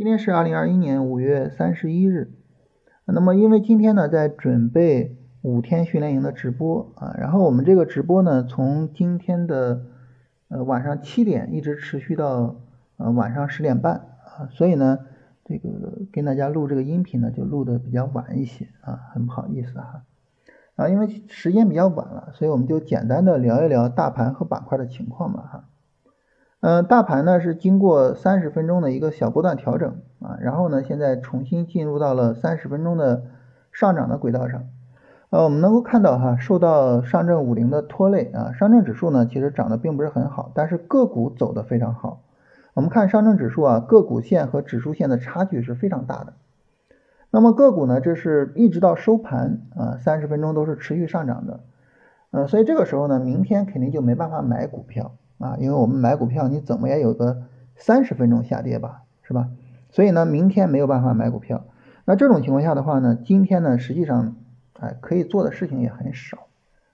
今天是二零二一年五月三十一日。那么，因为今天呢在准备五天训练营的直播啊，然后我们这个直播呢从今天的呃晚上七点一直持续到呃晚上十点半啊，所以呢这个跟大家录这个音频呢就录的比较晚一些啊，很不好意思哈啊，因为时间比较晚了，所以我们就简单的聊一聊大盘和板块的情况吧哈。嗯，大盘呢是经过三十分钟的一个小波段调整啊，然后呢现在重新进入到了三十分钟的上涨的轨道上。呃，我们能够看到哈，受到上证五零的拖累啊，上证指数呢其实涨得并不是很好，但是个股走得非常好。我们看上证指数啊，个股线和指数线的差距是非常大的。那么个股呢，这是一直到收盘啊，三十分钟都是持续上涨的。嗯，所以这个时候呢，明天肯定就没办法买股票。啊，因为我们买股票，你怎么也有个三十分钟下跌吧，是吧？所以呢，明天没有办法买股票。那这种情况下的话呢，今天呢，实际上，哎，可以做的事情也很少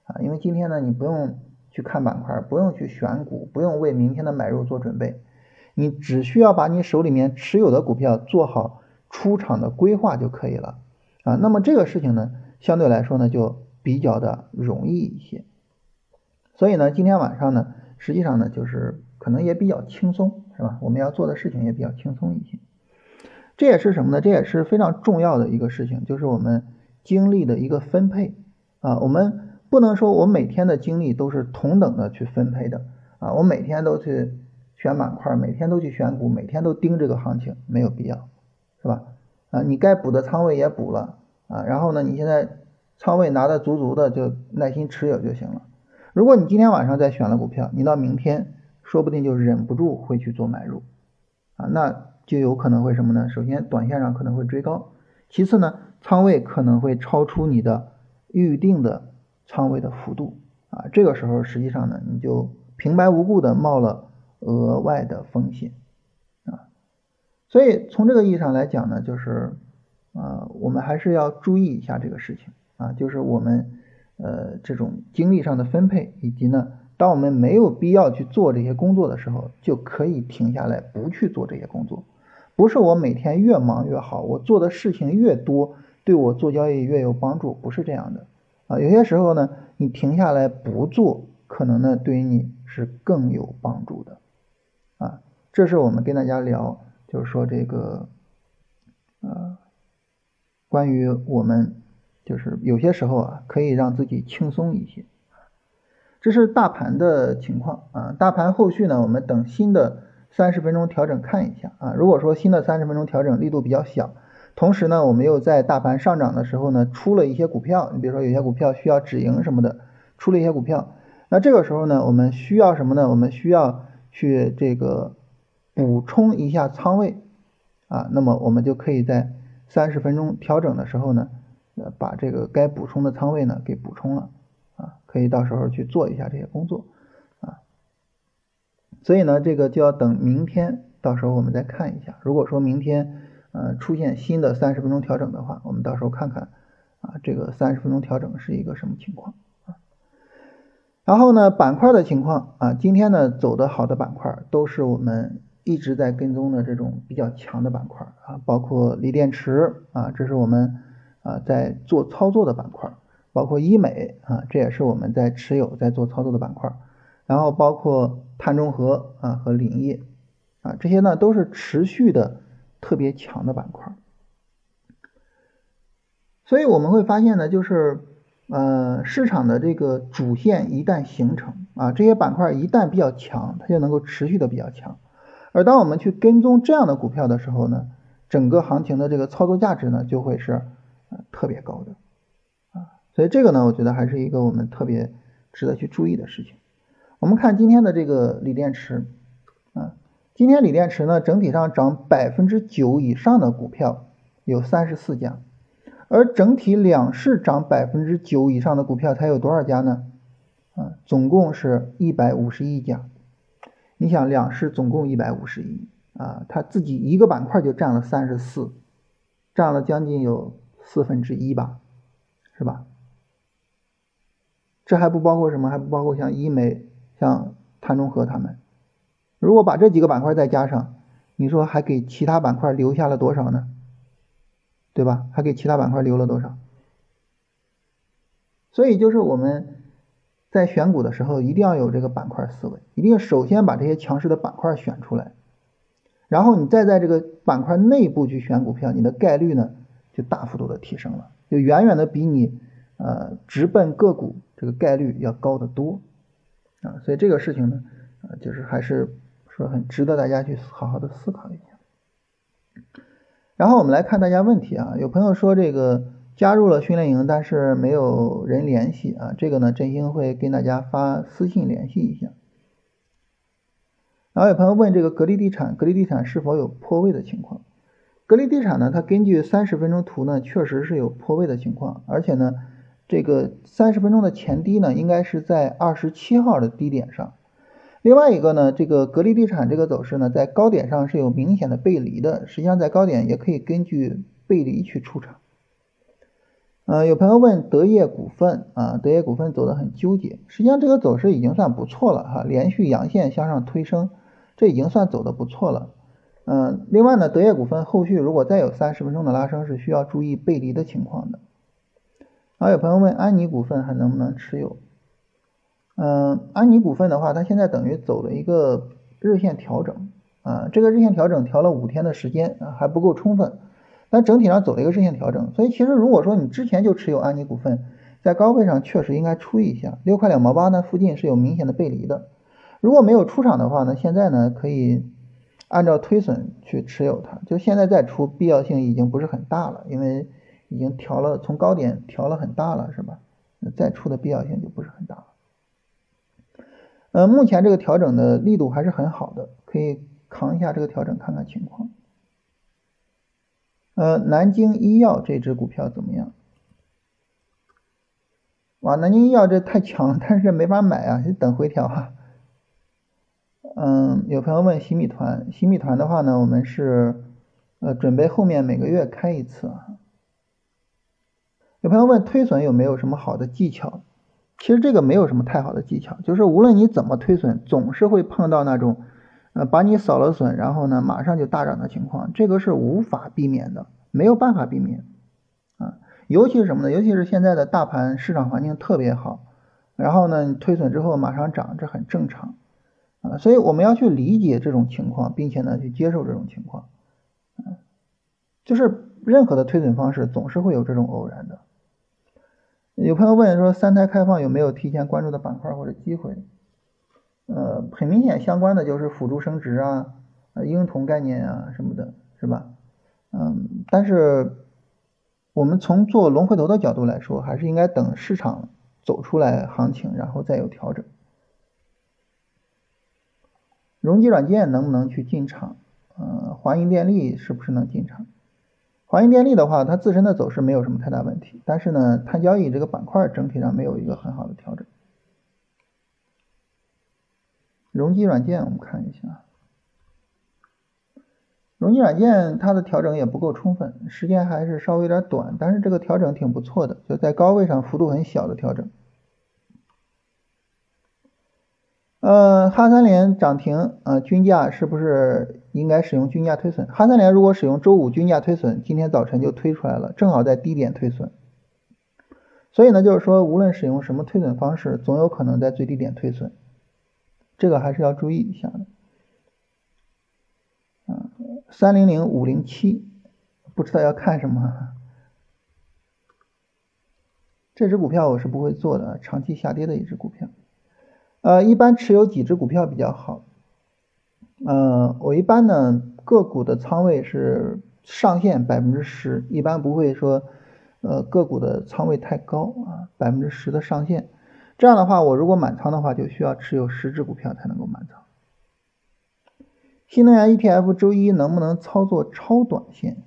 啊。因为今天呢，你不用去看板块，不用去选股，不用为明天的买入做准备，你只需要把你手里面持有的股票做好出场的规划就可以了啊。那么这个事情呢，相对来说呢，就比较的容易一些。所以呢，今天晚上呢。实际上呢，就是可能也比较轻松，是吧？我们要做的事情也比较轻松一些。这也是什么呢？这也是非常重要的一个事情，就是我们精力的一个分配啊。我们不能说我每天的精力都是同等的去分配的啊。我每天都去选板块，每天都去选股，每天都盯这个行情，没有必要，是吧？啊，你该补的仓位也补了啊，然后呢，你现在仓位拿的足足的，就耐心持有就行了。如果你今天晚上再选了股票，你到明天说不定就忍不住会去做买入啊，那就有可能会什么呢？首先短线上可能会追高，其次呢仓位可能会超出你的预定的仓位的幅度啊，这个时候实际上呢你就平白无故的冒了额外的风险啊，所以从这个意义上来讲呢，就是啊我们还是要注意一下这个事情啊，就是我们。呃，这种精力上的分配，以及呢，当我们没有必要去做这些工作的时候，就可以停下来不去做这些工作。不是我每天越忙越好，我做的事情越多，对我做交易越有帮助，不是这样的啊。有些时候呢，你停下来不做，可能呢对于你是更有帮助的啊。这是我们跟大家聊，就是说这个呃，关于我们。就是有些时候啊，可以让自己轻松一些。这是大盘的情况啊，大盘后续呢，我们等新的三十分钟调整看一下啊。如果说新的三十分钟调整力度比较小，同时呢，我们又在大盘上涨的时候呢，出了一些股票，你比如说有些股票需要止盈什么的，出了一些股票，那这个时候呢，我们需要什么呢？我们需要去这个补充一下仓位啊，那么我们就可以在三十分钟调整的时候呢。呃，把这个该补充的仓位呢给补充了啊，可以到时候去做一下这些工作啊。所以呢，这个就要等明天，到时候我们再看一下。如果说明天呃出现新的三十分钟调整的话，我们到时候看看啊，这个三十分钟调整是一个什么情况啊。然后呢，板块的情况啊，今天呢走的好的板块都是我们一直在跟踪的这种比较强的板块啊，包括锂电池啊，这是我们。啊，在做操作的板块，包括医美啊，这也是我们在持有、在做操作的板块。然后包括碳中和啊和林业啊，这些呢都是持续的特别强的板块。所以我们会发现呢，就是呃市场的这个主线一旦形成啊，这些板块一旦比较强，它就能够持续的比较强。而当我们去跟踪这样的股票的时候呢，整个行情的这个操作价值呢就会是。特别高的啊，所以这个呢，我觉得还是一个我们特别值得去注意的事情。我们看今天的这个锂电池啊，今天锂电池呢整体上涨百分之九以上的股票有三十四家，而整体两市涨百分之九以上的股票才有多少家呢？啊，总共是一百五十一家。你想两市总共一百五十一啊，它自己一个板块就占了三十四，占了将近有。四分之一吧，是吧？这还不包括什么？还不包括像医美、像碳中和他们。如果把这几个板块再加上，你说还给其他板块留下了多少呢？对吧？还给其他板块留了多少？所以就是我们在选股的时候，一定要有这个板块思维，一定要首先把这些强势的板块选出来，然后你再在这个板块内部去选股票，你的概率呢就大幅度的提升了，就远远的比你呃直奔个股这个概率要高得多啊。所以这个事情呢，呃，就是还是说很值得大家去好好的思考一下。然后我们来看大家问题啊，有朋友说这个。加入了训练营，但是没有人联系啊，这个呢，振兴会跟大家发私信联系一下。然后有朋友问这个格力地产，格力地产是否有破位的情况？格力地产呢，它根据三十分钟图呢，确实是有破位的情况，而且呢，这个三十分钟的前低呢，应该是在二十七号的低点上。另外一个呢，这个格力地产这个走势呢，在高点上是有明显的背离的，实际上在高点也可以根据背离去出场。呃，有朋友问德业股份啊，德业股份走的很纠结，实际上这个走势已经算不错了哈，连续阳线向上推升，这已经算走的不错了。嗯，另外呢，德业股份后续如果再有三十分钟的拉升，是需要注意背离的情况的。然后有朋友问安妮股份还能不能持有？嗯，安妮股份的话，它现在等于走了一个日线调整啊，这个日线调整调了五天的时间啊，还不够充分。但整体上走了一个日线调整，所以其实如果说你之前就持有安妮股份，在高位上确实应该出一下，六块两毛八呢附近是有明显的背离的。如果没有出场的话呢，现在呢可以按照推损去持有它，就现在再出必要性已经不是很大了，因为已经调了从高点调了很大了，是吧？那再出的必要性就不是很大了。呃，目前这个调整的力度还是很好的，可以扛一下这个调整看看情况。呃，南京医药这只股票怎么样？哇，南京医药这太强了，但是没法买啊，得等回调哈。嗯，有朋友问新米团，新米团的话呢，我们是呃准备后面每个月开一次啊。有朋友问推损有没有什么好的技巧？其实这个没有什么太好的技巧，就是无论你怎么推损，总是会碰到那种。呃，把你扫了损，然后呢，马上就大涨的情况，这个是无法避免的，没有办法避免啊。尤其是什么呢？尤其是现在的大盘市场环境特别好，然后呢你，推损之后马上涨，这很正常所以我们要去理解这种情况，并且呢，去接受这种情况。嗯，就是任何的推损方式总是会有这种偶然的。有朋友问说，三胎开放有没有提前关注的板块或者机会？呃，很明显相关的就是辅助生殖啊，婴童概念啊什么的，是吧？嗯，但是我们从做龙回头的角度来说，还是应该等市场走出来行情，然后再有调整。容积软件能不能去进场？呃，华银电力是不是能进场？华银电力的话，它自身的走势没有什么太大问题，但是呢，碳交易这个板块整体上没有一个很好的调整。容积软件，我们看一下，容积软件它的调整也不够充分，时间还是稍微有点短，但是这个调整挺不错的，就在高位上幅度很小的调整。呃，哈三联涨停，呃，均价是不是应该使用均价推损？哈三联如果使用周五均价推损，今天早晨就推出来了，正好在低点推损。所以呢，就是说无论使用什么推损方式，总有可能在最低点推损。这个还是要注意一下的，啊，三零零五零七，不知道要看什么，这只股票我是不会做的，长期下跌的一只股票，呃，一般持有几只股票比较好，呃，我一般呢个股的仓位是上限百分之十，一般不会说，呃，个股的仓位太高啊，百分之十的上限。这样的话，我如果满仓的话，就需要持有十只股票才能够满仓。新能源 ETF 周一能不能操作超短线？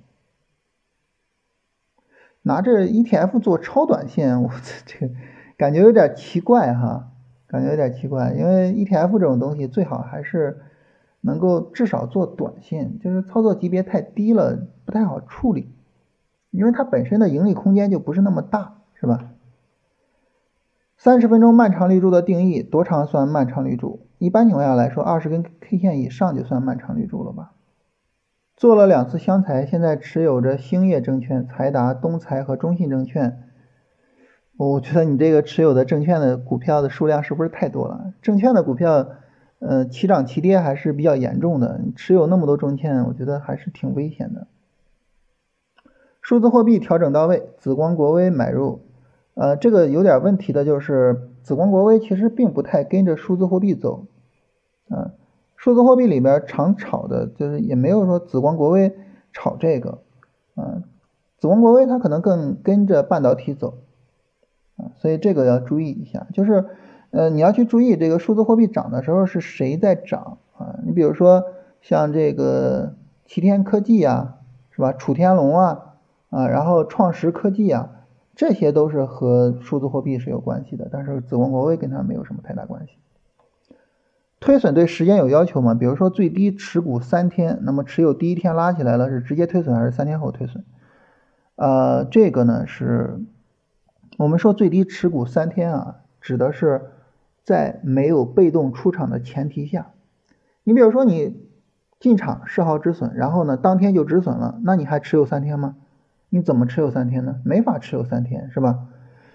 拿着 ETF 做超短线，我 这个感觉有点奇怪哈，感觉有点奇怪。因为 ETF 这种东西最好还是能够至少做短线，就是操作级别太低了不太好处理，因为它本身的盈利空间就不是那么大，是吧？三十分钟漫长绿柱的定义，多长算漫长绿柱？一般情况下来说，二十根 K 线以上就算漫长绿柱了吧？做了两次湘财，现在持有着兴业证券、财达、东财和中信证券。我觉得你这个持有的证券的股票的数量是不是太多了？证券的股票，呃，齐涨齐跌还是比较严重的。你持有那么多证券，我觉得还是挺危险的。数字货币调整到位，紫光国威买入。呃，这个有点问题的就是，紫光国威其实并不太跟着数字货币走。啊，数字货币里边常炒的就是也没有说紫光国威炒这个。啊，紫光国威它可能更跟着半导体走。所以这个要注意一下，就是，呃，你要去注意这个数字货币涨的时候是谁在涨啊？你比如说像这个齐天科技啊，是吧？楚天龙啊，啊，然后创实科技啊，这些都是和数字货币是有关系的，但是紫光国威跟它没有什么太大关系。推损对时间有要求吗？比如说最低持股三天，那么持有第一天拉起来了，是直接推损还是三天后推损？呃，这个呢是。我们说最低持股三天啊，指的是在没有被动出场的前提下。你比如说你进场设好止损，然后呢当天就止损了，那你还持有三天吗？你怎么持有三天呢？没法持有三天，是吧？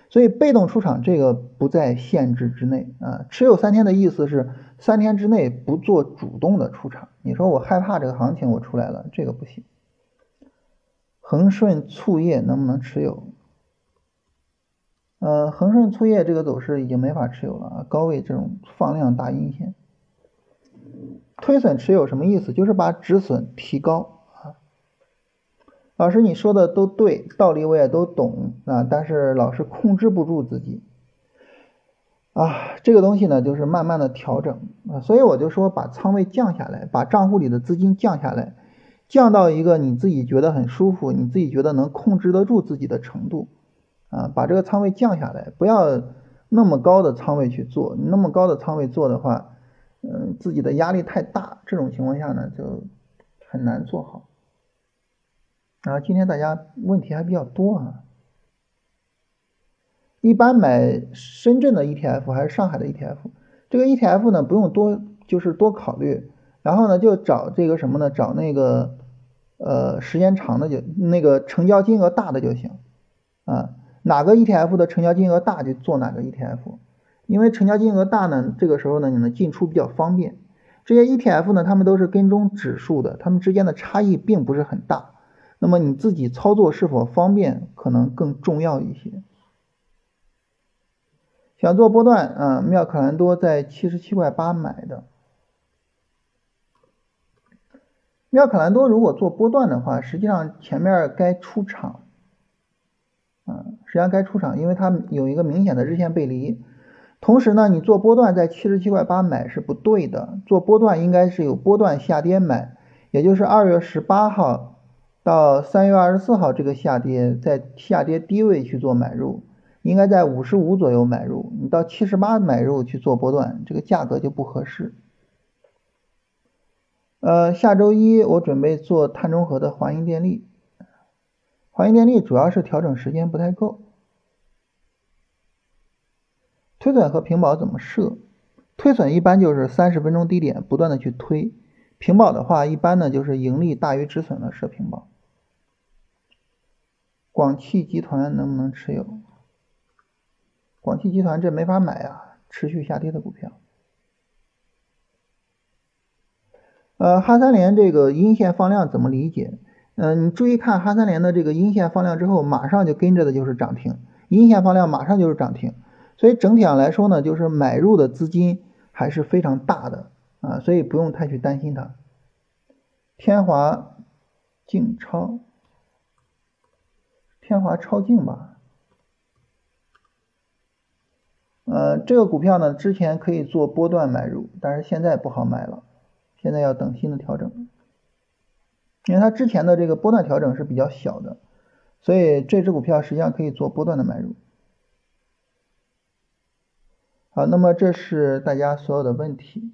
所以被动出场这个不在限制之内啊。持有三天的意思是三天之内不做主动的出场。你说我害怕这个行情我出来了，这个不行。恒顺醋业能不能持有？呃，恒顺醋业这个走势已经没法持有了，高位这种放量大阴线，推损持有什么意思？就是把止损提高啊。老师你说的都对，道理我也都懂啊，但是老是控制不住自己啊。这个东西呢，就是慢慢的调整啊，所以我就说把仓位降下来，把账户里的资金降下来，降到一个你自己觉得很舒服，你自己觉得能控制得住自己的程度。啊，把这个仓位降下来，不要那么高的仓位去做。你那么高的仓位做的话，嗯，自己的压力太大，这种情况下呢，就很难做好。啊，今天大家问题还比较多啊。一般买深圳的 ETF 还是上海的 ETF？这个 ETF 呢，不用多，就是多考虑。然后呢，就找这个什么呢？找那个呃时间长的就那个成交金额大的就行啊。哪个 ETF 的成交金额大就做哪个 ETF，因为成交金额大呢，这个时候呢你能进出比较方便。这些 ETF 呢，他们都是跟踪指数的，它们之间的差异并不是很大。那么你自己操作是否方便，可能更重要一些。想做波段啊，妙可蓝多在七十七块八买的。妙可蓝多如果做波段的话，实际上前面该出场。嗯，实际上该出场，因为它有一个明显的日线背离。同时呢，你做波段在七十七块八买是不对的，做波段应该是有波段下跌买，也就是二月十八号到三月二十四号这个下跌，在下跌低位去做买入，应该在五十五左右买入。你到七十八买入去做波段，这个价格就不合适。呃，下周一我准备做碳中和的华银电力。华银电力主要是调整时间不太够，推损和平保怎么设？推损一般就是三十分钟低点不断的去推，平保的话一般呢就是盈利大于止损的设平保。广汽集团能不能持有？广汽集团这没法买啊，持续下跌的股票。呃，哈三联这个阴线放量怎么理解？嗯，你注意看哈三联的这个阴线放量之后，马上就跟着的就是涨停，阴线放量马上就是涨停，所以整体上来说呢，就是买入的资金还是非常大的啊，所以不用太去担心它。天华净超，天华超净吧，呃，这个股票呢，之前可以做波段买入，但是现在不好买了，现在要等新的调整。因为它之前的这个波段调整是比较小的，所以这只股票实际上可以做波段的买入。好，那么这是大家所有的问题。